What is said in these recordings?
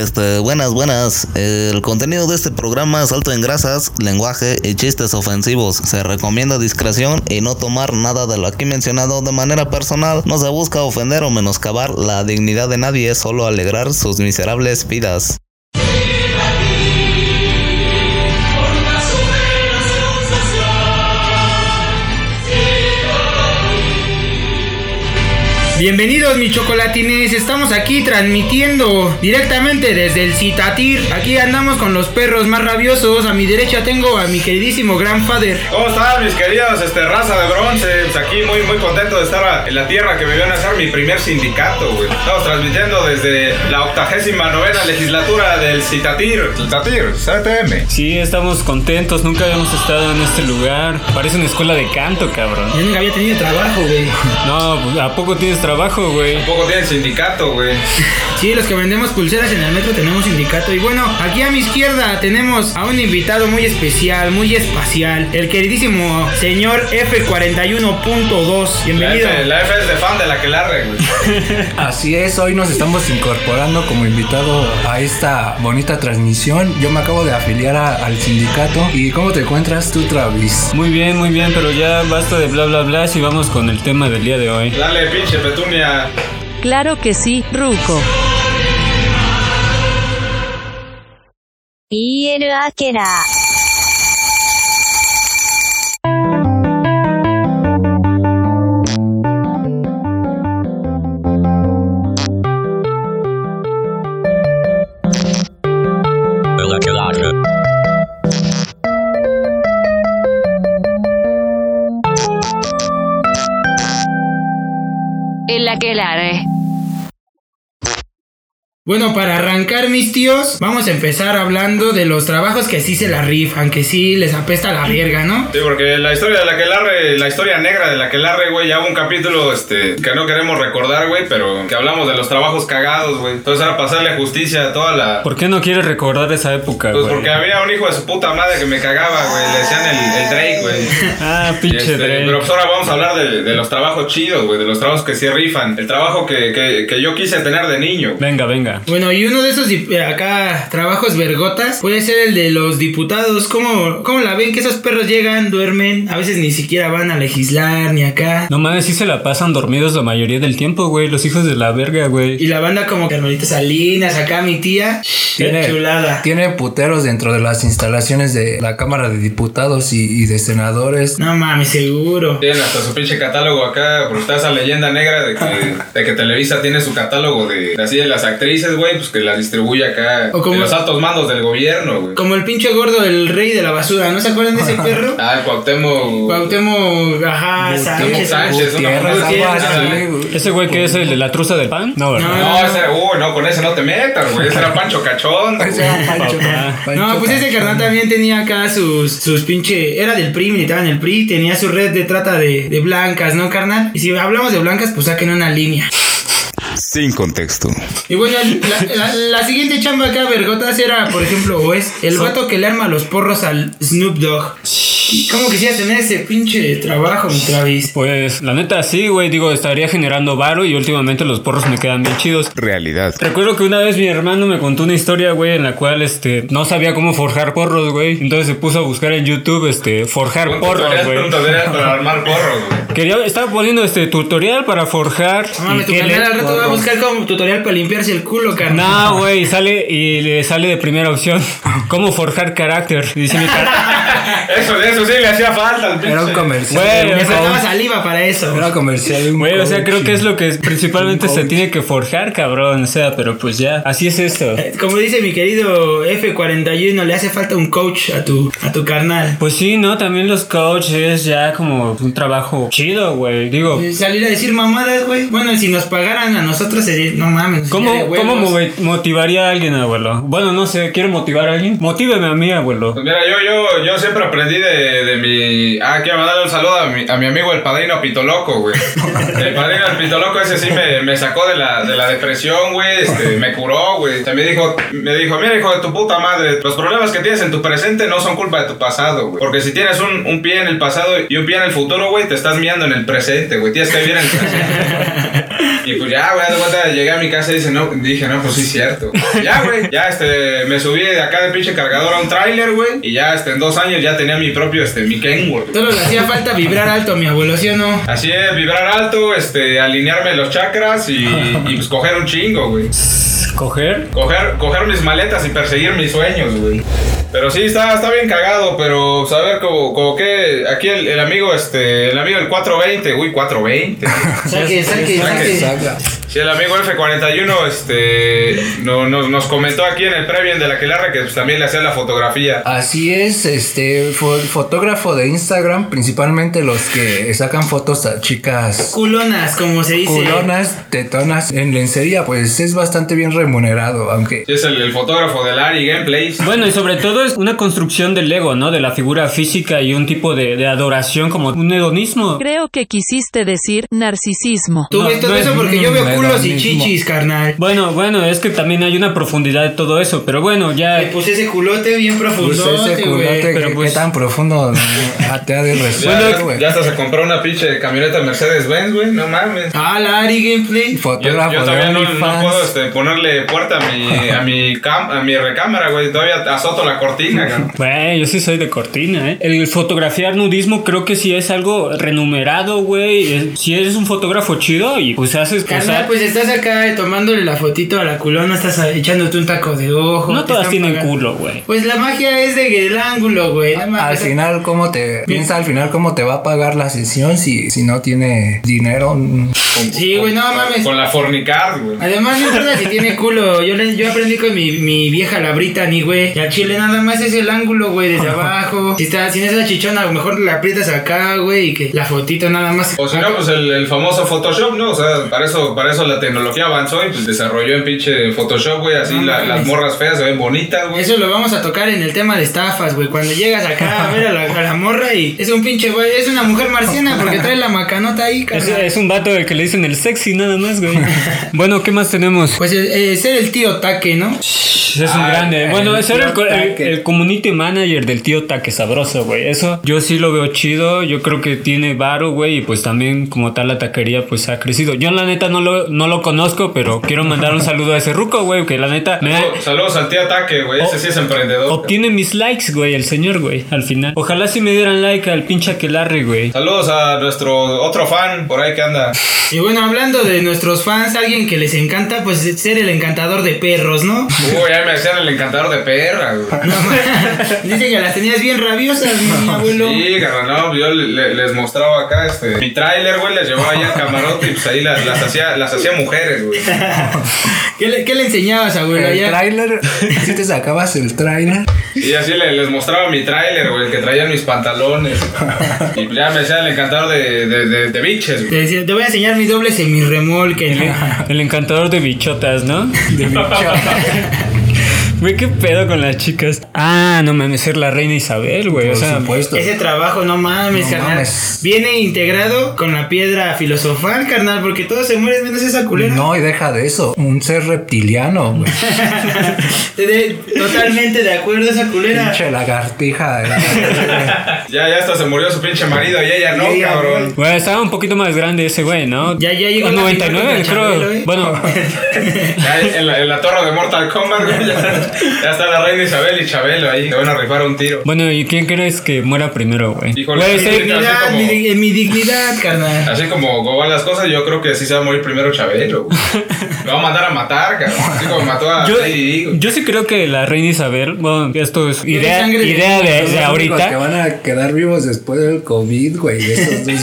Este, buenas, buenas. El contenido de este programa es alto en grasas, lenguaje y chistes ofensivos. Se recomienda discreción y no tomar nada de lo aquí mencionado de manera personal. No se busca ofender o menoscabar la dignidad de nadie, solo alegrar sus miserables vidas. Bienvenidos mis chocolatines, estamos aquí transmitiendo directamente desde el Citatir. Aquí andamos con los perros más rabiosos. A mi derecha tengo a mi queridísimo grandfather. ¿Cómo están mis queridos este, raza de bronce? Pues aquí muy muy contento de estar en la tierra que me vio nacer mi primer sindicato, güey. Estamos transmitiendo desde la octagésima novena legislatura del Citatir. Citatir, CTM. Sí, estamos contentos, nunca habíamos estado en este lugar. Parece una escuela de canto, cabrón. Yo nunca había tenido trabajo, güey. No, pues, ¿a poco tienes trabajo, güey? Tampoco tienen sindicato, güey. Sí, los que vendemos pulseras en el metro tenemos sindicato. Y bueno, aquí a mi izquierda tenemos a un invitado muy especial, muy espacial. El queridísimo señor F41.2. Bienvenido. La F, la F es de fan de la que largue, güey. Así es, hoy nos estamos incorporando como invitado a esta bonita transmisión. Yo me acabo de afiliar a- al sindicato. ¿Y cómo te encuentras tú, Travis? Muy bien, muy bien, pero ya basta de bla bla bla y vamos con el tema del día de hoy. Dale, pinche petunia. Claro que sí, Ruco. EL ア aquelarre. Bueno, para arrancar, mis tíos, vamos a empezar hablando de los trabajos que sí se la rifan, que sí les apesta la verga, ¿no? Sí, porque la historia de la que larre, la historia negra de la que larre, güey, ya hubo un capítulo este, que no queremos recordar, güey, pero que hablamos de los trabajos cagados, güey. Entonces era pasarle justicia a toda la. ¿Por qué no quieres recordar esa época, Pues güey? porque había un hijo de su puta madre que me cagaba, güey. Le decían el, el Drake, güey. Ah, pinche este, Drake. Pero pues ahora vamos a hablar de, de los trabajos chidos, güey, de los trabajos que se rifan. El trabajo que, que, que yo quise tener de niño. Venga, venga. Bueno, y uno de esos eh, acá trabajos vergotas puede ser el de los diputados. ¿Cómo, ¿Cómo la ven? Que esos perros llegan, duermen, a veces ni siquiera van a legislar ni acá. No mames, sí se la pasan dormidos la mayoría del tiempo, güey. Los hijos de la verga, güey. Y la banda como Carmelita Salinas, acá mi tía. Qué chulada. Tiene puteros dentro de las instalaciones de la Cámara de Diputados y, y de Senadores. No mames, seguro. Tienen hasta su pinche catálogo acá, porque está esa leyenda negra de que, de que Televisa tiene su catálogo de, de así de las actrices, güey, pues que las distribuye acá O como- en los altos mandos del gobierno, güey. Como el pinche gordo, el rey de la basura. ¿No se acuerdan de ese perro? Ah, el Cuauhtémoc. Cuauhtémoc, ajá, Sánchez. ¿Ese güey que es el de la truza del pan? No, ¿verdad? No, ese era, uy, no, con ese no te metas, güey. Ese era Pancho Cachón. Pancho, No, pues ese carnal también tenía acá sus, sus pinche. Era del PRI, militaba en el PRI, tenía su red de trata de, de blancas, ¿no, carnal? Y si hablamos de blancas, pues saquen una línea. Sin contexto. Y bueno, la, la- la siguiente chamba acá, Vergotas, era, por ejemplo, o es el vato que le arma los porros al Snoop Dogg. ¿Y ¿Cómo quisiera tener ese pinche trabajo, mi Travis? Pues la neta sí, güey. Digo, estaría generando varo y últimamente los porros me quedan bien chidos. Realidad. Recuerdo que una vez mi hermano me contó una historia, güey, en la cual, este, no sabía cómo forjar porros, güey. Entonces se puso a buscar en YouTube, este, forjar porros, güey. para armar porros, güey. Quería, estaba poniendo este tutorial para forjar. No mames, tu le- al rato va a buscar como tutorial para limpiarse el culo, carnal. No, güey, sale y le sale de primera opción cómo forjar carácter. Dice mi cara- Eso, eso sí le hacía falta al. Era un comercial. Güey, Me o sea, faltaba saliva para eso. Era comercial. de un Güey, o sea, creo que es lo que principalmente se tiene que forjar, cabrón. O sea, pero pues ya, así es esto. Como dice mi querido F41, le hace falta un coach a tu, a tu carnal. Pues sí, ¿no? También los coaches ya como un trabajo chido, güey. Digo, Eh, Salir a decir mamadas, güey. Bueno, si nos pagaran a nosotros sería, no mames. ¿cómo, sería de ¿cómo move- motivaría a alguien, abuelo? Bueno, no sé, ¿quiero motivar a alguien? Motíveme a mí, abuelo. Pues mira, yo, yo, yo siempre aprendí de, de mi. Ah, quiero mandarle un saludo a mi, a mi amigo el padrino Pitoloco, güey. El padrino el Pitoloco ese sí me, me sacó de la, de la depresión, güey. Este, me curó, güey. Me dijo, me dijo, mira, hijo de tu puta madre, los problemas que tienes en tu presente no son culpa de tu pasado, güey. Porque si tienes un, un pie en el pasado y un pie en el futuro, güey, te estás miando en el presente, güey. Tienes que vivir en el presente. Y pues ya, güey, de cuenta, llegué a mi casa y dice, no, dije, no, pues sí es cierto. Ya, güey, ya, este, me subí de acá de pinche cargador a un tráiler, güey, y ya, este, en dos años ya tenía mi propio, este, mi Kenworth. Solo le hacía falta vibrar alto a mi abuelo, ¿sí o no? Así es, vibrar alto, este, alinearme los chakras y, y pues coger un chingo, güey. Coger. Coger, coger mis maletas y perseguir mis sueños, güey. Pero sí, está, está bien cagado, pero saber como, como que aquí el, el amigo, este, el amigo del 420, uy, 420. Saque, saque, Saque. saque. Sí, el amigo F41 este, no- nos, nos comentó aquí en el previo de la Quelarre que pues, también le hacía la fotografía. Así es, este fo- fotógrafo de Instagram, principalmente los que sacan fotos a chicas Culonas, como se dice. culonas, tetonas en lencería, pues es bastante bien remunerado, aunque Sí, es el, el fotógrafo del Ari Gameplays. Bueno, y sobre todo es una construcción del ego, ¿no? De la figura física y un tipo de, de adoración como un hedonismo. Creo que quisiste decir narcisismo. Tú No, no es- eso porque yo veo culos y chichis, carnal. Bueno, bueno, es que también hay una profundidad de todo eso, pero bueno, ya... Le puse ese culote bien profundote, ese güey. culote, pero ¿qué, pues- qué tan profundo te ha de Ya, resolver, ya- güey? ya hasta se compró una pinche camioneta Mercedes-Benz, güey, no mames. Ah, la Ari Gameplay. Yo, Fotógrafo yo de todavía no, puedo este, ponerle puerta a mi, a mi, cam- a mi recámara, güey. Todavía azoto la cortina, cabrón. Güey, yo sí soy de cortina, ¿eh? El fotografiar nudismo creo que sí es algo renumerado, güey. Si eres un fotógrafo chido y pues haces cosas... pues estás acá tomándole la fotito a la culona, estás echándote un taco de ojo. no todas tienen pagando. culo, güey. Pues la magia es de el ángulo, güey. Al final, ¿cómo te piensa al final cómo te va a pagar la sesión si, si no tiene dinero? Con- Sí, güey, no mames. Con la fornicar, güey. Además, no importa si tiene culo. Yo, le, yo aprendí con mi, mi vieja, la Brittany, güey. Y al chile nada más es el ángulo, güey, desde abajo. Si, está, si no es la chichona, a lo mejor la aprietas acá, güey. Y que la fotito nada más. O si no, pues el, el famoso Photoshop, ¿no? O sea, para eso, para eso la tecnología avanzó y pues desarrolló en pinche Photoshop, güey. Así No la- las morras feas se ven bonitas, güey. Eso lo vamos a tocar en el tema de estafas, güey. Cuando llegas acá a ver a la, a la morra y es un pinche, güey. Es una mujer marciana porque trae la macanota ahí, Es, carnal. es un vato del que le dicen el sexy nada más, güey. bueno, ¿qué más tenemos? Pues eh, eh, ser el tío Taque, ¿no? Es un Ah, grande. el Bueno, ser el, co- el- Taque. el community manager del tío Taque sabroso, güey. Eso yo sí lo veo chido. Yo creo que tiene varo, güey. Y pues también, como tal, la taquería pues ha crecido. Yo, la neta, no lo, no lo conozco, pero quiero mandar un saludo a ese ruco, güey. Que la neta me Saludos- Saludos al tío Ataque, güey. Ese sí es emprendedor. obtiene mis likes, güey, el señor, güey. Al final. Ojalá si me dieran like al pinche Aquelarre, güey. Saludos a nuestro otro fan por ahí que anda. Y bueno, hablando de nuestros fans, alguien que les encanta, pues ser el encantador de perros, ¿no? Uy, ahí me decían el encantador de perra, güey. No, Dice que las tenías bien rabiosas, mi abuelo. Sí, carnal, no, yo le- le- les mostraba acá este mi tráiler, güey, les llevaba ahí al camarote y pues ahí las, las hacía las hacía mujeres, güey. ¿Qué le, qué le enseñabas, abuelo? El tráiler, si te sacabas el tráiler, Y así le- les mostraba mi tráiler, güey, el que traía en mis pantalones. Y ya me decía el encantador de, de, de, de biches, Te güey. decía, te voy a enseñar mis dobles en mi remolque. ¿no? El encantador de bichotas, ¿no? de mi chava. Güey, qué pedo con las chicas. Ah, no mames, ser la reina Isabel, güey. O sea, supuesto. Ese trabajo, no mames, No carnal. mames. Viene integrado con la piedra filosofal, carnal, porque todos se mueren menos esa culera. No, y deja de eso. Un ser reptiliano, güey. Totalmente de acuerdo esa culera. Pinche lagartija. eh. Ya, ya hasta se murió su pinche marido y ella no, Y ella, cabrón. Güey, estaba un poquito más grande ese güey, ¿no? Ya- ya llegó A la 99, final creo. Chabelo, ¿eh? Bueno, Ya en la, en la torre de Mortal Kombat, güey, ya, ya está la reina Isabel y Chabelo ahí. Se van a rifar un tiro. bueno, ¿y quién crees que muera primero, güey? Híjole, Güey, sí, Dignidad, así como- mi, en mi dignidad, carnal. Así como, como van las cosas, yo creo que sí se va a morir primero Chabelo. güey. Lo va a mandar a matar, cabrón. Así como mató a yo, Lady yo sí creo que la reina Isabel, bueno, esto es idea, idea de, Son de los únicos que ahorita. van a quedar vivos después del COVID, güey. De esos dos.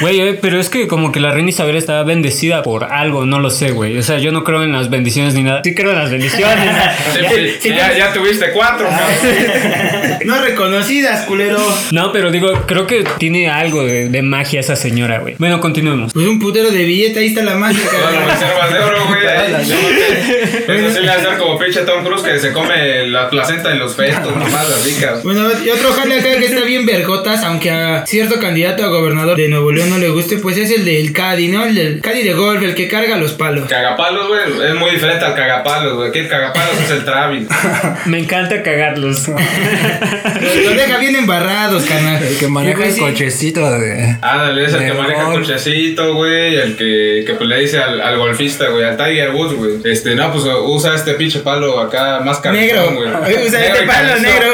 Güey, eh, pero es que como que la reina Isabel estaba bendecida por algo, no lo sé, güey. O sea, yo no creo en las bendiciones ni nada. Sí creo en las bendiciones. Sí, sí, sí, ya, ya tuviste cuatro, cabrón. No reconocidas, culero. No, pero digo, creo que tiene algo de, de magia esa señora, güey. Bueno, continuemos. Pues un putero de billete, ahí está la magia, carnal. Reservas de oro, güey. ahí. Eso sí le va a hacer como pinche Tom Cruise que se come la placenta en los fetos, nomás las ricas. Bueno, y otro jale acá que está bien vergotas, aunque a cierto candidato a gobernador de Nuevo León no le guste, pues es el del Cadi, ¿no? El del Cadi de golf, el que carga los palos. Cagapalos, güey, es muy diferente al cagapalos, güey. Aquí el cagapalos es el Travis. Me encanta cagarlos. Los deja bien embarrados, carnal. El que maneja güey, el cochecito de. Ándale, es el que de maneja el cochecito, güey. El que, que pues, le dice al, al golfista, güey, al Tiger Woods, güey. Este, no, pues usa este pinche palo acá más Negro. cabezón, güey. Usa Negro este palo negro.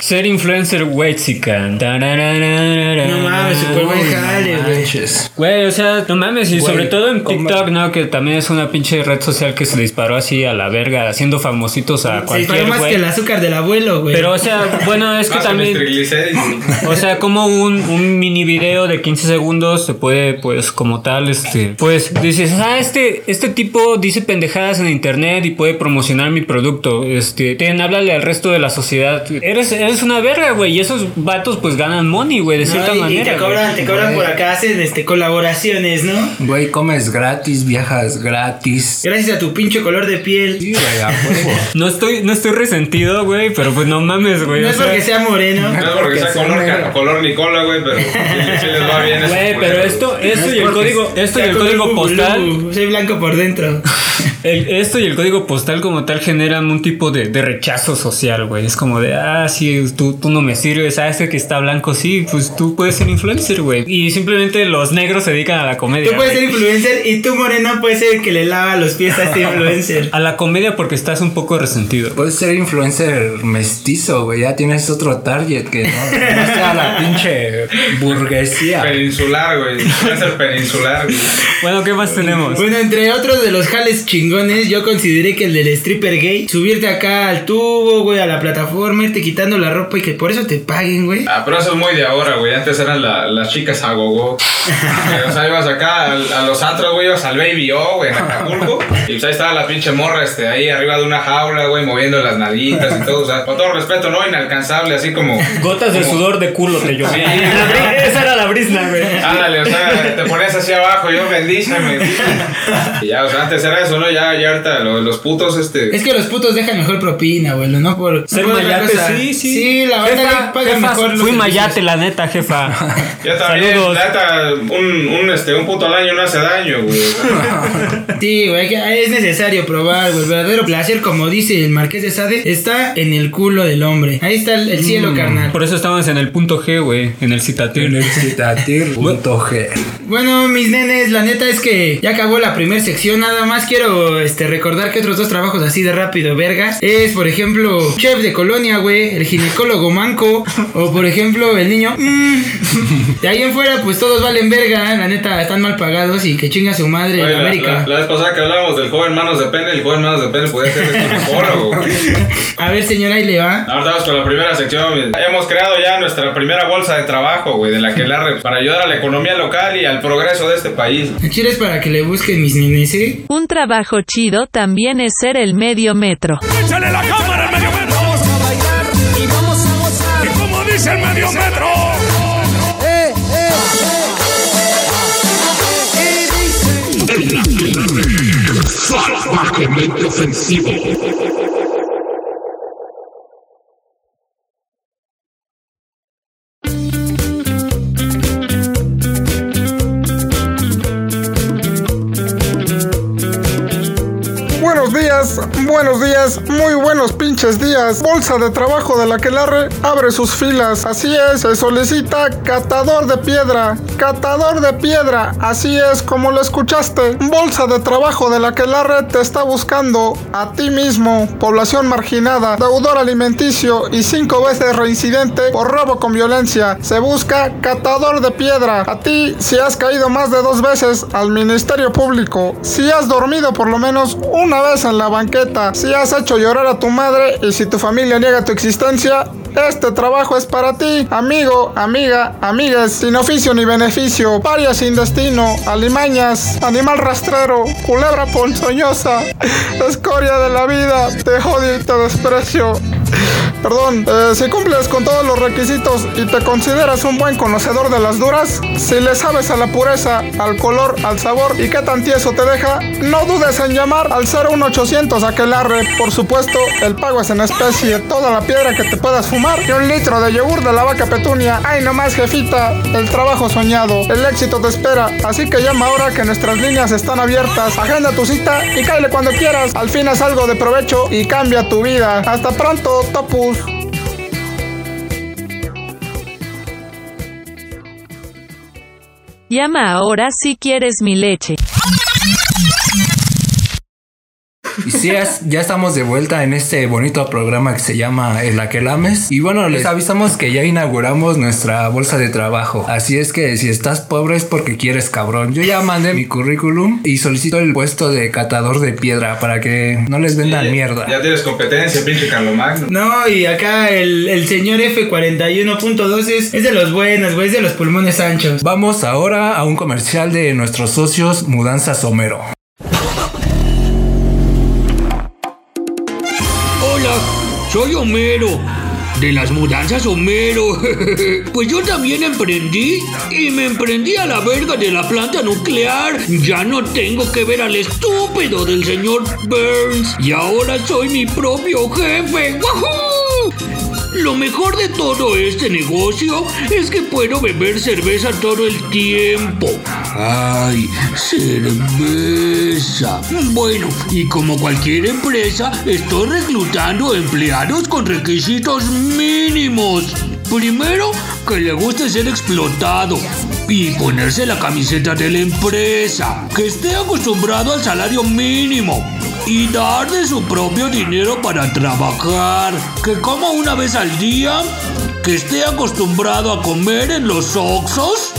Ser influencer wexican. No mames, jale, güey. O sea, no mames, y sobre todo en. TikTok, ¿no? Que también es una pinche red social que se disparó así a la verga, haciendo famositos a Se cualquier disparó más que güey. el azúcar del abuelo, güey. Pero, o sea, bueno, es que Más también. O sea, como un, un mini video de 15 segundos se puede, pues, como tal, este, pues dices, ah, este, este tipo dice pendejadas en internet y puede promocionar mi producto. Este, ten, háblale al resto de la sociedad. Eres, eres una verga, güey. Y esos vatos, pues, ganan money, güey, de No, cierta y- y, manera. te güey. cobran, te cobran por acá, hacen este, colaboraciones, ¿no? Güey, comes gratis, viajas gratis. Gracias a tu pinche color de piel. Sí, güey, a huevo. No estoy, no estoy resentido, güey, pero pues no mames, güey. No es sea- porque sea moreno. No es porque Porque sea color, color Nicola, güey, pero sí, sí les va bien. esos Güey, pero esto, esto y el código, esto y el código bubulú, Soy blanco por dentro. el- esto y el código postal como tal generan un tipo de, de rechazo social, güey. Es como de, ah, sí, tú, tú no me sirves, ah, este que está blanco, sí, pues tú puedes ser influencer, güey. Y simplemente los negros se dedican a la comedia. Tú puedes ser influencer y tú moreno puedes ser el que le lava los pies a este influencer. A la comedia porque estás un poco resentido. Puedes ser influencer mestizo, güey. Ya tienes otro target que no, no sea la pinche burguesía. Peninsular, güey. Puede ser peninsular, güey. Bueno, ¿qué más tenemos? Bueno, entre otros de los jales chingones, yo consideré que el del stripper gay, subirte acá al tubo, güey, a la plataforma, irte quitando la ropa y que por eso te paguen, güey. Ah, pero eso es muy de ahora, güey. Antes eran la- las chicas a gogo. Eh, o sea, ibas acá al- a, los antros, güey, ibas al Baby O, güey, en Acapulco. Y pues ahí estaba la pinche morra, este, ahí arriba de una jaula, güey, moviendo las nalguitas y todo. O sea, con todo respeto, ¿no? Inalcanzable, así como. Gotas de sudor de culo te yo. Sí. Esa era la brisna, güey. Ándale, o sea, te pones así abajo, yo bendíceme. Y ya, o sea, antes era eso, ¿no? Ya, ya ahorita lo- los putos, este. Es que los putos dejan mejor propina, güey, no por Ser mayate, cosa. sí, sí. Sí, la verdad Jefa, que pagan jefa, mejor los Fui mayate, la neta, jefa. Ya también, neta, un, un, este, un puto al año no hace daño, güey. Sí, güey, es necesario probar, güey. El verdadero placer, como dice el marqués de Sade, está en el culo del hombre. Ahí está el, el cielo, carnal. Por eso estamos en el punto G, güey, en el citatir. En el citatir punto G. Bueno, mis nenes, la neta es que ya acabó la primera sección. Nada más quiero este, recordar que otros dos trabajos así de rápido, vergas, es, por ejemplo, chef de colonia, güey, el ginecólogo manco, o por ejemplo, el niño. mm. De ahí en fuera, pues todos valen verga, la neta, están mal pagados y que chinga su madre Oye, en la, América. la- la vez pasada que hablábamos del joven manos de pene, el joven manos de pene podía ser el ginecólogo. güey. A ver, señora, ahí le va. Ahora estamos con la primera sección. güey. Hemos creado ya nuestra primera bolsa de trabajo, güey, de la que la para ayudar a la economía local y al progreso de este país. Chile es para que le busquen mis nenes, ¿eh? Un trabajo chido también es ser el medio metro. ¡Échale la cámara al medio metro! Vamos a bailar y vamos a gozar. Y como dice el medio metro. salvajemente ofensivo. Buenos días, muy buenos pinches días. Bolsa de trabajo de la Quelarre abre sus filas. Así es, se solicita catador de piedra. Catador de piedra, así es como lo escuchaste. Bolsa de trabajo de la Quelarre te está buscando a ti mismo. Población marginada, deudor alimenticio y cinco veces reincidente por robo con violencia. Se busca catador de piedra. A ti, si has caído más de dos veces al Ministerio Público, si has dormido por lo menos una vez en la banqueta, si has hecho llorar a tu madre y si tu familia niega tu existencia, este trabajo es para ti, amigo, amiga, amigues, sin oficio ni beneficio, paria sin destino, alimañas, animal rastrero, culebra ponzoñosa, escoria de la vida, te odio y te desprecio. Perdón, eh, si cumples con todos los requisitos y te consideras un buen conocedor de las duras, si le sabes a la pureza, al color, al sabor y qué tan tieso te deja, no dudes en llamar al 01800 Aquelarre. Por supuesto, el pago es en especie, toda la piedra que te puedas fumar y un litro de yogur de la vaca petunia. Ay, nomás, jefita, el trabajo soñado, el éxito te espera. Así que llama ahora que nuestras líneas están abiertas. Agenda tu cita y cáele cuando quieras. Al fin es algo de provecho y cambia tu vida. Hasta pronto, Llama ahora si quieres mi leche. Y sí, es- ya estamos de vuelta en este bonito programa que se llama El Aquelames. Y bueno, les avisamos que ya inauguramos nuestra bolsa de trabajo. Así es que si estás pobre es porque quieres cabrón. Yo ya mandé mi currículum y solicito el puesto de catador de piedra para que no les vendan mierda. Ya tienes competencia, pinche Carlomagno. No, y acá el, el señor F41.2 es, es de los buenos, güey, es de los pulmones anchos. Vamos ahora a un comercial de nuestros socios Mudanzas Homero. Soy Homero. De las mudanzas Homero. pues yo también emprendí y me emprendí a la verga de la planta nuclear. Ya no tengo que ver al estúpido del señor Burns. Y ahora soy mi propio jefe. ¡Wahoo! Lo mejor de todo este negocio es que puedo beber cerveza todo el tiempo. ¡Ay, cerveza! Bueno, y como cualquier empresa, estoy reclutando empleados con requisitos mínimos. Primero, que le guste ser explotado y ponerse la camiseta de la empresa, que esté acostumbrado al salario mínimo y dar de su propio dinero para trabajar, que coma una vez al día, que esté acostumbrado a comer en los Oxos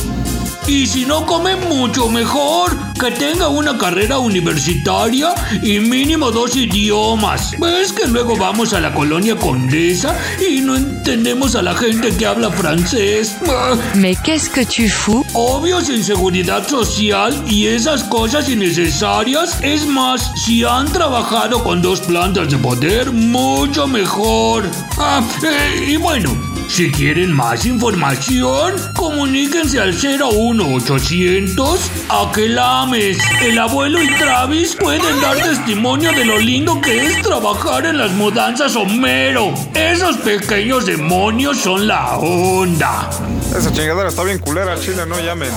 y si no come mucho mejor, que tenga una carrera universitaria y mínimo dos idiomas. ¿Ves que luego vamos a la colonia Condesa y no entendemos a la gente que habla francés? Mais qu'est-ce que tu fous Obvio sin seguridad social y esas cosas innecesarias. Es más, si han trabajado con dos plantas de poder, mucho mejor. Ah, eh, y bueno, si quieren más información, comuníquense al 01800 Aquelames. El abuelo y Travis pueden dar testimonio de lo lindo que es trabajar en las mudanzas Homero. Esos pequeños demonios son la onda. Esa chingadera está bien culera, chile, no llamen.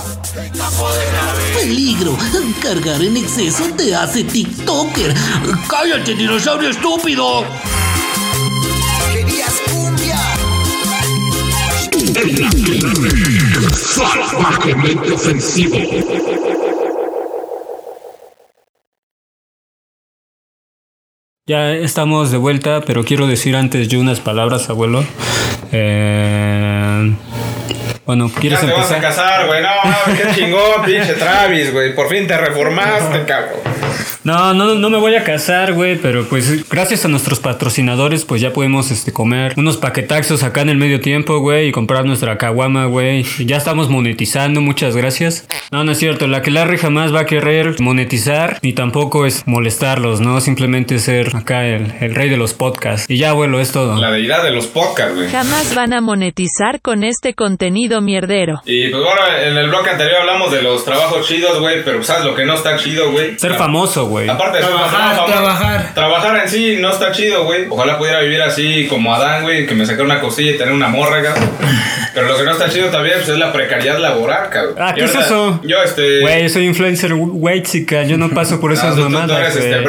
Peligro. Cargar en exceso te hace TikToker. ¡Cállate, dinosaurio estúpido! Salvajemente ofensivo. Ya estamos de vuelta, pero quiero decir antes yo unas palabras, abuelo. Eh, bueno, Ya ¿quieres te vas a empezar? casar, güey. No, mames, qué chingón, pinche Travis, güey. Por fin te reformaste, cabrón. No, no, no me voy a casar, güey, pero pues gracias a nuestros patrocinadores, pues ya podemos este, comer unos paquetaxos acá en el medio tiempo, güey, y comprar nuestra caguama, güey. Ya estamos monetizando, muchas gracias. No, no es cierto, la que Larry jamás va a querer monetizar, ni tampoco es molestarlos, ¿no? Simplemente ser acá el, el rey de los podcasts. Y ya, abuelo, es todo. La deidad de los podcasts, güey. Jamás van a monetizar con este contenido mierdero. Y pues bueno, en el bloque anterior hablamos de los trabajos chidos, güey, pero ¿sabes lo que no está chido, güey? Ser famoso, güey. Aparte de ser Trabajar, famoso, trabajar. Trabajar en sí no está chido, güey. Ojalá pudiera vivir así como Adán, güey, que me sacara una cosilla y tener una morra, cabrón. Pero lo que no está chido también pues, es la precariedad laboral, cabrón. Ah, ¿qué es eso? Yo, este... Güey, yo soy influencer white chica, yo no paso por no, esas tú- tú, tú mamadas, eres este güey.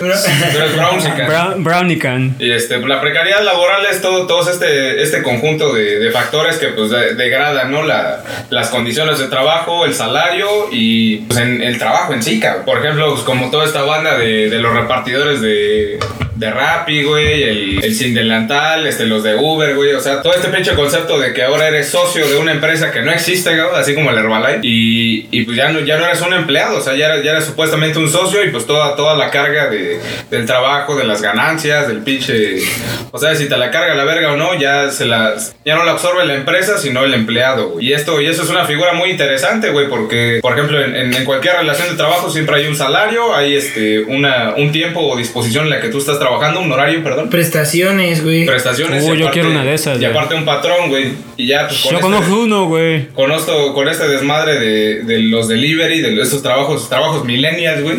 Tú eres Brownsican. Brown- Brownican. Y este, la precariedad laboral es todo, todos este, este conjunto de, de factores que pues de- degradan, ¿no? La, las condiciones de trabajo, el salario y pues en el trabajo en sí, cabrón. Por ejemplo, pues, como toda esta banda de los repartidores de, de Rappi, güey, el, el sin delantal, este, los de Uber, güey. O sea, todo este pinche concepto de que ahora eres socio de una empresa que no existe, cabrón, así como el Herbalife. Y, y pues ya no, ya no eres un empleado, o sea, ya eres, ya eres supuestamente un socio y pues toda, toda la carga de, del trabajo, de las ganancias, del pinche... O sea, si te la carga la verga o no, ya, se la, ya no la absorbe la empresa, sino el empleado, güey. Y, esto, y eso es una figura muy interesante, güey, porque, por ejemplo, en, en- en cualquier relación de trabajo siempre hay un salario, hay este, una, un tiempo o disposición en la que tú estás trabajando trabajando un horario, perdón. Prestaciones, güey. Prestaciones. Uh, y yo quiero una de esas, Y güey. aparte un patrón, güey. Y ya, pues con Yo este- conozco uno, güey. con esto, con este desmadre de, de los delivery, de estos trabajos, trabajos millennials, güey.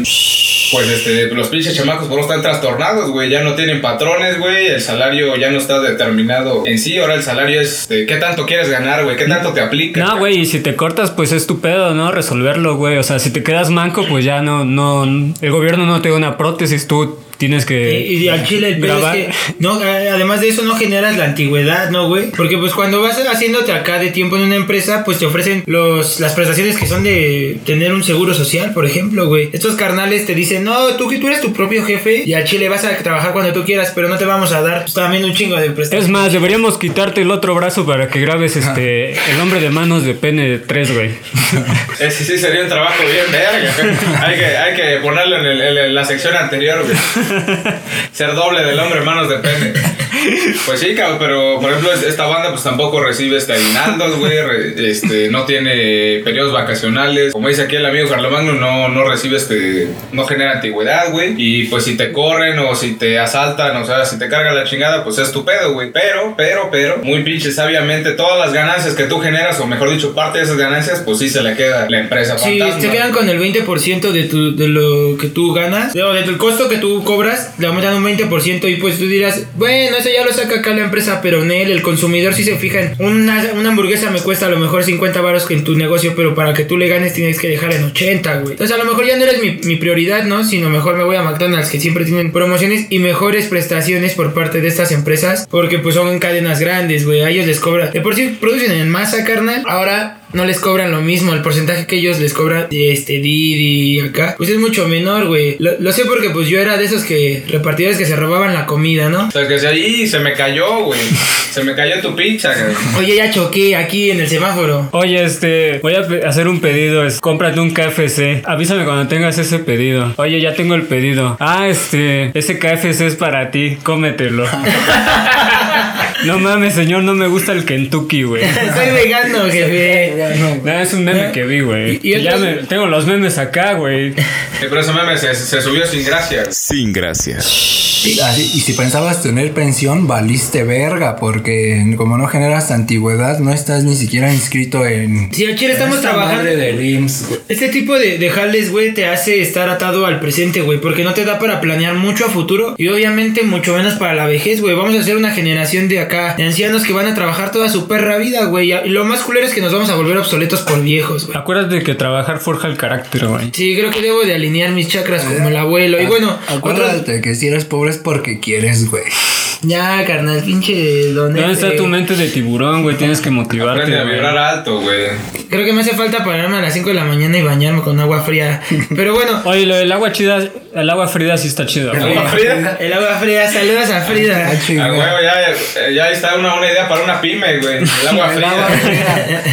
Pues este, los pinches chamacos por no están trastornados, güey. Ya no tienen patrones, güey. El salario ya no está determinado en sí. Ahora el salario es este, qué tanto quieres ganar, güey. Qué tanto te aplica. No, güey, y si te cortas, pues es tu pedo, ¿no? Resolverlo, güey. O sea, si te quedas manco, pues ya no, no, el gobierno no te da una prótesis, tú tienes que Y, y al chile el pedo grabar. es que, no, eh, además de eso no generas la antigüedad, ¿no, güey? Porque pues cuando vas haciéndote acá de tiempo en una empresa, pues te ofrecen los, las prestaciones que son de tener un seguro social, por ejemplo, güey. Estos carnales te dicen, no, tú que tú eres tu propio jefe y al chile vas a trabajar cuando tú quieras, pero no te vamos a dar pues, también un chingo de prestaciones. Es más, deberíamos quitarte el otro brazo para que grabes este el hombre de manos de pene de tres, güey. Ese sí sería un trabajo bien verga. hay, que, hay que ponerlo en, el- en la sección anterior, güey. Ser doble del hombre manos de pene. Pues sí, cabrón, pero por ejemplo, es- esta banda pues tampoco recibe este aguinaldos, güey. Este, no tiene periodos vacacionales. Como dice aquí el amigo Carlomagno, no, no recibe este. No genera antigüedad, güey. Y pues si te corren o si te asaltan, o sea, si te cargan la chingada, pues es tu pedo, güey. Pero, pero, pero, muy pinche sabiamente, todas las ganancias que tú generas, o mejor dicho, parte de esas ganancias, pues sí se le queda la empresa Sí, fantasma. te quedan con el 20% de, tu, de lo que tú ganas, o del costo que tú cobras, le aumentan un 20% y pues tú dirás, bueno, eso ya lo saca acá la empresa, pero en el consumidor sí se fija en una, una hamburguesa me cuesta a lo mejor 50 baros en tu negocio, pero para que tú le ganes tienes que dejar en 80, güey. Entonces a lo mejor ya no eres mi, prioridad, ¿no? Sino mejor me voy a McDonald's, que siempre tienen promociones y mejores prestaciones por parte de estas empresas, porque pues son cadenas grandes, güey. A ellos les cobran, de por sí producen en masa, carnal. Ahora no les cobran lo mismo. El porcentaje que ellos les cobran de este Didi acá, pues es mucho menor, güey. Lo, lo sé porque pues yo era de esos que repartidores que se robaban la comida, ¿no? O sea, que si ahí se me cayó, güey. Se me cayó tu pizza, güey. Oye, ya choqué aquí en el semáforo. Oye, este, voy a hacer un pedido, es, cómprate un KFC. Avísame cuando tengas ese pedido. Oye, ya tengo el pedido. Ah, este, ese KFC es para ti, cómetelo. no mames, señor, no me gusta el Kentucky, güey. Soy vegano, jefe. No, es un meme que vi, güey. Ya me- tengo los memes acá, güey. Sí, pero ese meme se, se subió sin gracia. Sin gracias. Y, si pensabas tener pensión, valiste verga, porque como no generas antigüedad, no estás ni siquiera inscrito en. Si chile estamos esta trabajando. del IMSS. Este tipo de, de jales, güey, te hace estar atado al presente, güey, porque no te da para planear mucho a futuro y obviamente mucho menos para la vejez, güey. Vamos a ser una generación de acá, de ancianos que van a trabajar toda su perra vida, güey. Y lo más culero es que nos vamos a volver obsoletos por viejos, güey. Acuérdate que trabajar forja el carácter, güey. Sí, creo que debo de alinear mis chakras como el abuelo. Y bueno, otro... Acuérdate que si eres pobre es porque quieres, güey. Ya, carnal, pinche don ¿Dónde está tu mente de tiburón, güey? Tienes que motivarte, Aprende a güey. vibrar alto, güey. Creo que me hace falta pararme a las 5 de la mañana y bañarme con agua fría. Pero bueno, Oye, lo del agua chida, el agua fría sí está chido, güey. Agua fría. el agua fría, saludos a Frida. Ah, Ah, chingada. huevo, ya, ya está una, una idea para una pyme, güey. El agua El agua fría.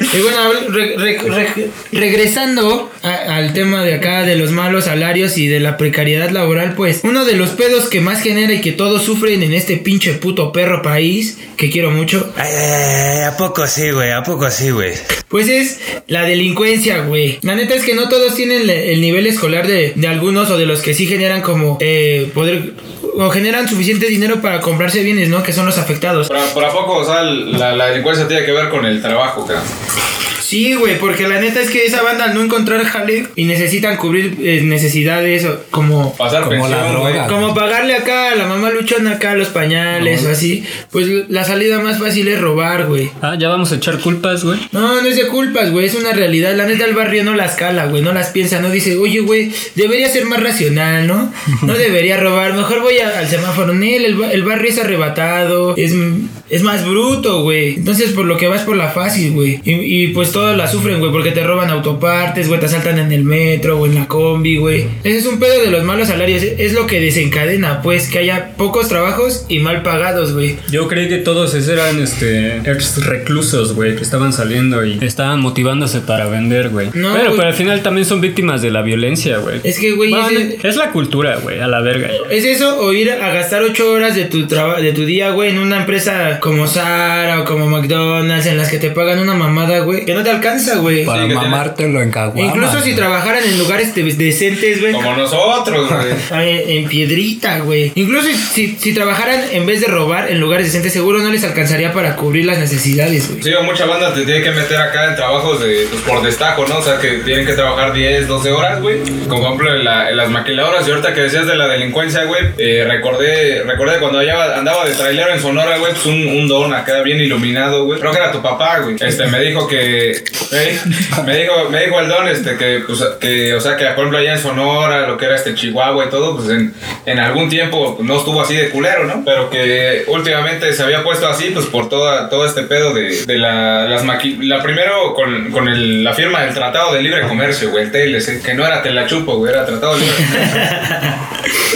y bueno, re- re- re- regresando a- al tema de acá de los malos salarios y de la precariedad laboral, pues uno de los pedos que más genera y que todos sufren en este pinche puto perro país, que quiero mucho, ¿A poco sí, güey? ¿A poco sí, güey? pues es la delincuencia, güey. La neta es que no todos tienen el nivel escolar de, de algunos o de los que sí generan como eh, poder o generan suficiente dinero para comprarse bienes, ¿no? Que son los afectados. Por, a- por a poco, o sea, la, la delincuencia tiene que ver con el trabajo, cara. Sí, güey, porque la neta es que esa banda al no encontrar jale y necesitan cubrir eh, necesidades o- como Pasar Como la güey. droga. como pagarle acá a la mamá luchona acá los pañales o así, pues la salida más fácil es robar, güey. Ah, ya vamos a echar culpas, güey. No, no es de culpas, güey, es una realidad. La neta el barrio no las cala, güey, no las piensa, no dice, oye, güey, debería ser más racional, ¿no? No debería robar, mejor voy a- al semáforo. Nel, el, el barrio es arrebatado, es, es más bruto, güey. Entonces, por lo que vas por la fácil, güey. Y, y, pues todos la sufren, güey, porque te roban autopartes, güey, te asaltan en el metro o en la combi, güey. Ese es un pedo de los malos salarios, es, lo que desencadena, pues, que haya pocos trabajos y mal pagados, güey. Yo creí que todos esos eran este ex reclusos, güey, que estaban saliendo y estaban motivándose para vender, güey. No, pero, pero al final también son víctimas de la violencia, güey. Es que, güey, Bueno, es la cultura, güey, a la verga. Es eso o ir a gastar ocho horas de tu de tu día, güey, en una empresa como Zara o como McDonald's en las que te pagan una mamada, güey, que no te alcanza, güey. Para Sí, mamártelo en Caguama. Incluso si trabajaran en lugares de- decentes, güey. Como nosotros, güey. En piedrita, güey. Incluso si, si trabajaran en vez de robar en lugares decentes, seguro no les alcanzaría para cubrir las necesidades, güey. Sí, o mucha banda te tiene que meter acá en trabajos de, pues, por destajo, ¿no? O sea, que tienen que trabajar 10, 12 horas, güey. Como por ejemplo en, la- en las maquiladoras. Y ahorita que decías de la delincuencia, güey, eh, recordé, recordé cuando allá andaba de trailero en Sonora, güey, pues un, un don acá bien iluminado, güey. Creo que era tu papá, güey. Este, me dijo que, me, me dijo, me dijo el don, este, que, pues, que, o sea, que por ejemplo allá en Sonora, lo que era este Chihuahua y todo, pues en, en algún tiempo no estuvo así de culero, ¿no? Pero que últimamente se había puesto así, pues por toda, todo este pedo de, de la, las maqui... La primero con, con el- la firma del Tratado de Libre Comercio, güey, el TLC, que no era Telachupo, güey, era Tratado de Libre Comercio.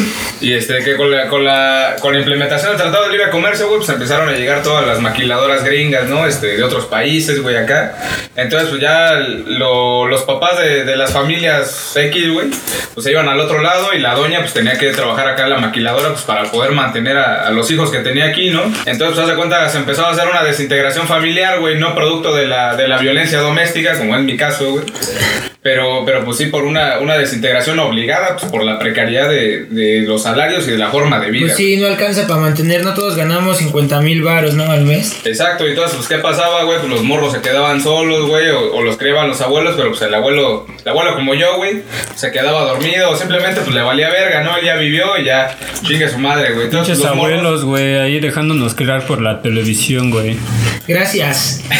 Y este, que con la, con, la, con la implementación del Tratado de Libre Comercio, güey, pues empezaron a llegar todas las maquiladoras gringas, ¿no? Este, de otros países, güey, acá. Entonces, pues ya lo- los papás de, de las familias X, güey, pues se iban al otro lado y la doña, pues tenía que trabajar acá en la maquiladora, pues para poder mantener a, a los hijos que tenía aquí, ¿no? Entonces, pues, haz de cuenta, se empezó a hacer una desintegración familiar, güey, no producto de la, de la violencia doméstica, como es mi caso, güey. Pero, pero pues sí, por una, una desintegración obligada, pues por la precariedad de, de los salarios y de la forma de vida. Pues sí, no alcanza para mantener, no todos ganamos 50 mil varos, ¿no? Al mes. Exacto, y entonces, pues, ¿qué pasaba, güey? Pues los morros se quedaban solos, güey, o, o los criaban los abuelos, pero pues el abuelo, el abuelo como yo, güey, se quedaba dormido, o simplemente pues le valía verga, ¿no? Él ya vivió y ya chingue su madre, güey. Entonces, Pinches los morros- abuelos, güey, ahí dejándonos crear por la televisión, güey. Gracias.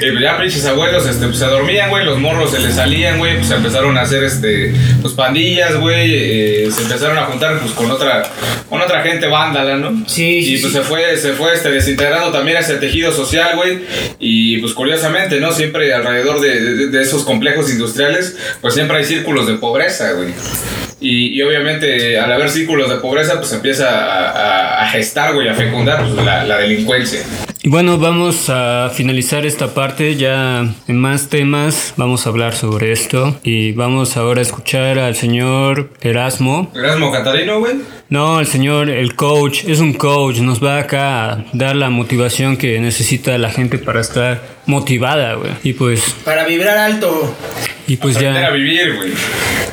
Y pues ya pinches abuelos este, pues, se dormían, güey, los morros se les salían, güey, pues empezaron a hacer este, pues pandillas, güey, eh, se empezaron a juntar pues con otra, con otra gente vándala, ¿no? Sí, sí, Y pues sí. se fue, se fue este, desintegrando también ese tejido social, güey. Y pues curiosamente, ¿no? Siempre alrededor de, de- de esos complejos industriales, pues siempre hay círculos de pobreza, güey. Y, y obviamente al haber círculos de pobreza, pues empieza a, a- a gestar, güey, a fecundar pues, la, la delincuencia. Y bueno, vamos a finalizar esta parte. Ya en más temas vamos a hablar sobre esto. Y vamos ahora a escuchar al señor Erasmo. Erasmo Catarino, güey. No, el señor, el coach, es un coach. Nos va acá a dar la motivación que necesita la gente para estar motivada, güey. Y pues, Para vibrar alto. y pues Aprender a ya. vivir, güey.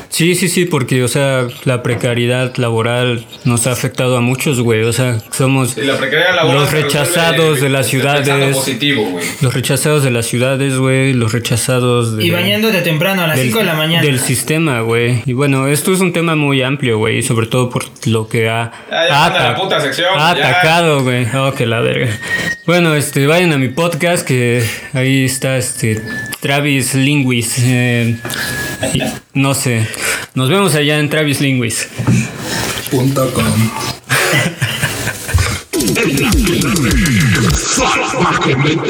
Sí, sí, sí, porque, o sea, la precariedad laboral nos ha afectado a muchos, güey. O sea, somos Y la precariedad laboral los rechazados de las ciudades. positivo, güey. Los rechazados de las ciudades, güey. Los rechazados de. Y bañándote temprano a las del- 5 de la mañana. Del sistema, güey. Y bueno, esto es un tema muy amplio, güey. Sobre todo por lo que ha, Ya, ya, ha manda la ata- puta sección, ha ya. atacado, güey. Oh, que la verga. Bueno, este, vayan a mi podcast que ahí está este Travis Linguis. eh, y- no sé. Nos vemos allá en Travis Linguis. Punto com.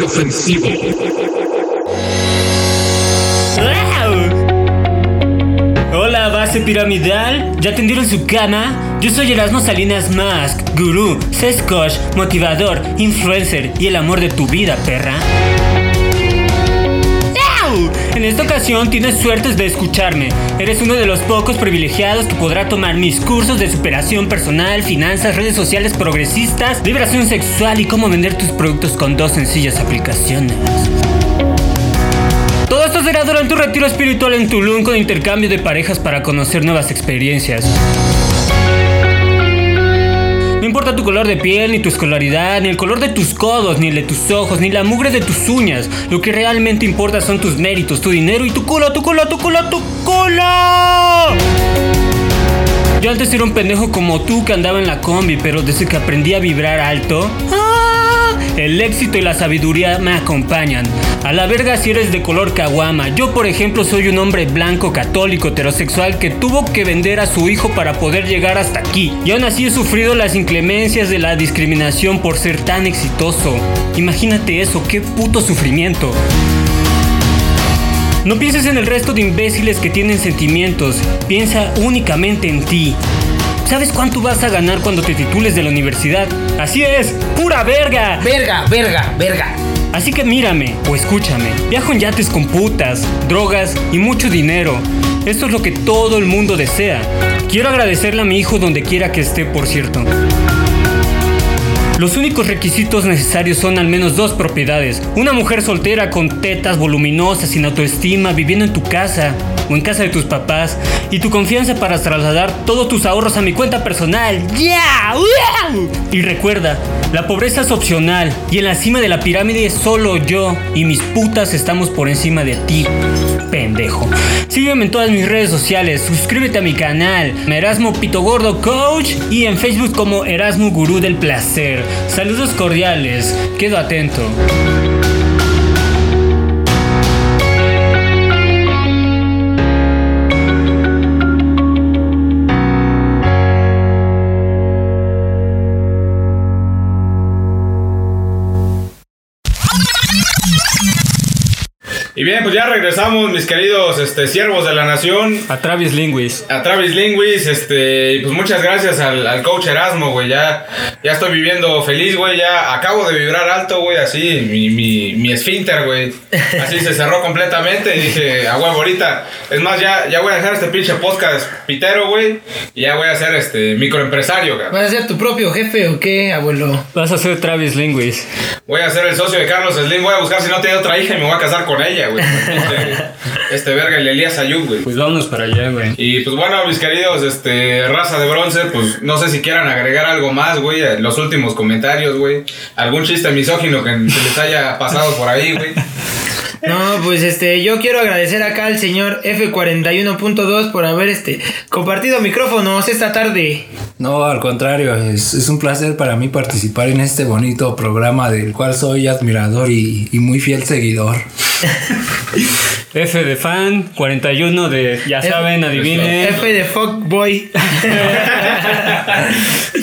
Ofensivo. Hola, base piramidal. ¿Ya tendieron su cama? Yo soy Erasmo Salinas Mask, gurú, sex coach, motivador, influencer y el amor de tu vida, perra. En esta ocasión tienes suertes de escucharme. Eres uno de los pocos privilegiados que podrá tomar mis cursos de superación personal, finanzas, redes sociales progresistas, liberación sexual y cómo vender tus productos con dos sencillas aplicaciones. Será durante un retiro espiritual en Tulum con intercambio de parejas para conocer nuevas experiencias. No importa tu color de piel, ni tu escolaridad, ni el color de tus codos, ni el de tus ojos, ni la mugre de tus uñas. Lo que realmente importa son tus méritos, tu dinero y tu culo, tu culo, tu culo, tu culo. Yo antes era un pendejo como tú que andaba en la combi, pero desde que aprendí a vibrar alto. El éxito y la sabiduría me acompañan. A la verga si eres de color caguama. Yo, por ejemplo, soy un hombre blanco, católico, heterosexual que tuvo que vender a su hijo para poder llegar hasta aquí. Y aún así he sufrido las inclemencias de la discriminación por ser tan exitoso. Imagínate eso, qué puto sufrimiento. No pienses en el resto de imbéciles que tienen sentimientos, piensa únicamente en ti. ¿Sabes cuánto vas a ganar cuando te titules de la universidad? Así es, pura verga. Verga, verga, verga. Así que mírame o escúchame. Viajo en yates con putas, drogas y mucho dinero. Esto es lo que todo el mundo desea. Quiero agradecerle a mi hijo donde quiera que esté, por cierto. Los únicos requisitos necesarios son al menos dos propiedades. Una mujer soltera con tetas voluminosas, sin autoestima, viviendo en tu casa o en casa de tus papás y tu confianza para trasladar todos tus ahorros a mi cuenta personal. ¡Ya! ¡Wow! Y recuerda, la pobreza es opcional y en la cima de la pirámide solo yo y mis putas estamos por encima de ti, pendejo. Sígueme en todas mis redes sociales, suscríbete a mi canal, Erasmo Pito Gordo Coach y en Facebook como Erasmo Gurú del Placer. Saludos cordiales, quedo atento. Y bien, pues ya regresamos, mis queridos este, siervos de la nación. A Travis Lingwis. A Travis Lingwis, este, y pues muchas gracias al, al coach Erasmo, güey. Ya, ya estoy viviendo feliz, güey. Ya acabo de vibrar alto, güey. Así, mi, mi, mi esfínter, güey. Así se cerró completamente. Y dije, a huevo, ahorita. Es más, ya, ya voy a dejar este pinche podcast pitero, güey. Y ya voy a ser este microempresario, güey. ¿Vas a ser tu propio jefe o qué, abuelo? Vas a ser Travis Lingwis. Voy a ser el socio de Carlos Slim. Voy a buscar si no tiene otra hija y me voy a casar con ella, güey. Este, este verga, el Elías Ayub, güey. Pues vámonos para allá, güey. Y pues bueno, mis queridos, este, raza de bronce, pues no sé si quieran agregar algo más, güey, en los últimos comentarios, güey. Algún chiste misógino que se les haya pasado por ahí, güey. No, pues este, yo quiero agradecer acá al señor F41.2 por haber este compartido micrófonos esta tarde. No, al contrario, es, es un placer para mí participar en este bonito programa del cual soy admirador y, y muy fiel seguidor. F de fan, 41 de, ya saben, adivinen. F de fuckboy.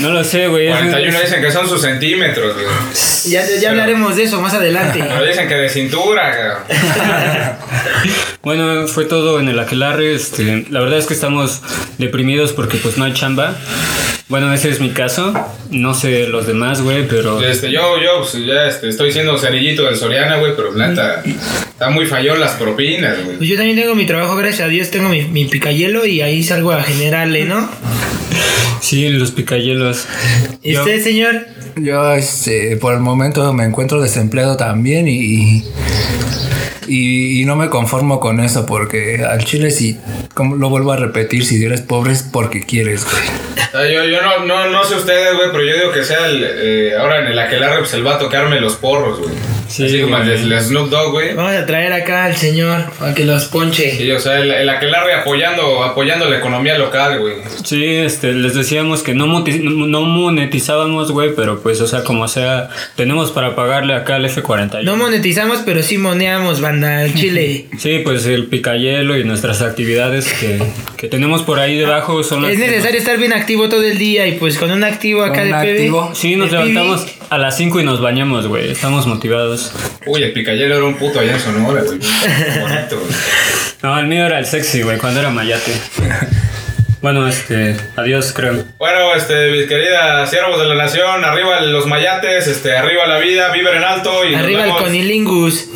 No lo sé, güey. es- 41 dicen que son sus centímetros, güey. ya, ya hablaremos de eso más adelante. Pero dicen que de cintura, güey. Bueno, fue todo en el aquelarre. Este, la verdad es que estamos deprimidos porque pues no hay chamba. Bueno, ese es mi caso. No sé los demás, güey, pero... Este, yo, yo, pues ya este, estoy siendo cerillito del Soriana, güey, pero la neta, está muy fallón las propinas, güey. Pues yo también tengo mi trabajo, gracias a Dios, tengo mi, mi picayelo y ahí salgo a generarle, ¿no? Sí, los picayelos. ¿Y Yo- usted, señor? Yo, este, por el momento me encuentro desempleado también y, y, no me conformo con eso porque al chile si, como lo vuelvo a repetir, si eres pobre es porque quieres, güey. Ah, Yo, yo no, no, no sé ustedes, güey, pero yo digo que sea el, eh, ahora en el aquelarre, pues el va a tocarme los porros, güey. Sí, Así como güey. el Snoop Dogg, güey. Vamos a traer acá al señor para que los ponche. Sí, o sea, el, el aquelarre apoyando, apoyando la economía local, güey. Sí, este, les decíamos que no, no monetizábamos, güey, pero pues, o sea, como sea, tenemos para pagarle acá al F41. No monetizamos, pero sí moneamos, banda, al chile. Sí, pues el picayelo y nuestras actividades que, que tenemos por ahí debajo son las Es que- necesario estar bien activo todo el día y pues con un activo acá Con de PB. activo. Sí, nos PB, levantamos a las 5 y nos bañamos, güey. Estamos motivados. Uy, el picayelo era un puto allá en Sonora, güey. Bonito, güey. No, el mío era el sexy, güey, cuando era mayate. Bueno, este, adiós, creo. Bueno, este, mis queridas siervos de la nación, arriba los mayates, este, arriba la vida, viven en alto y Arriba el conilingus.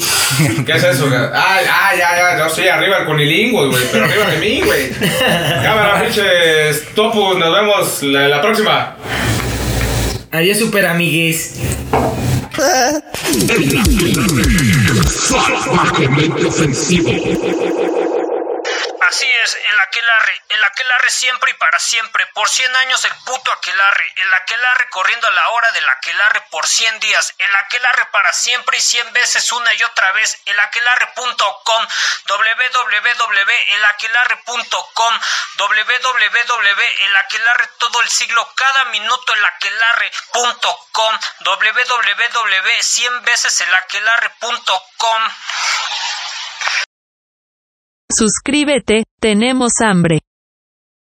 ¿Qué es eso? güey? Ah, ah, ya, ya, yo sí, arriba el conilingus, güey, pero arriba de mí, güey. Cámara, pinches topus, nos vemos la, la próxima. Adiós, super amigues. Ofensivo. Así es, el aquelarre, el aquelarre siempre y para siempre, por 100 años el puto aquelarre, el aquelarre corriendo a la hora del aquelarre por 100 días, el aquelarre para siempre y 100 veces una y otra vez, el aquelarre.com, www.elaquelarre.com, www.elaquelarre todo el siglo, cada minuto el aquelarre.com, www.100 veces el aquelarre.com. Suscríbete, tenemos hambre.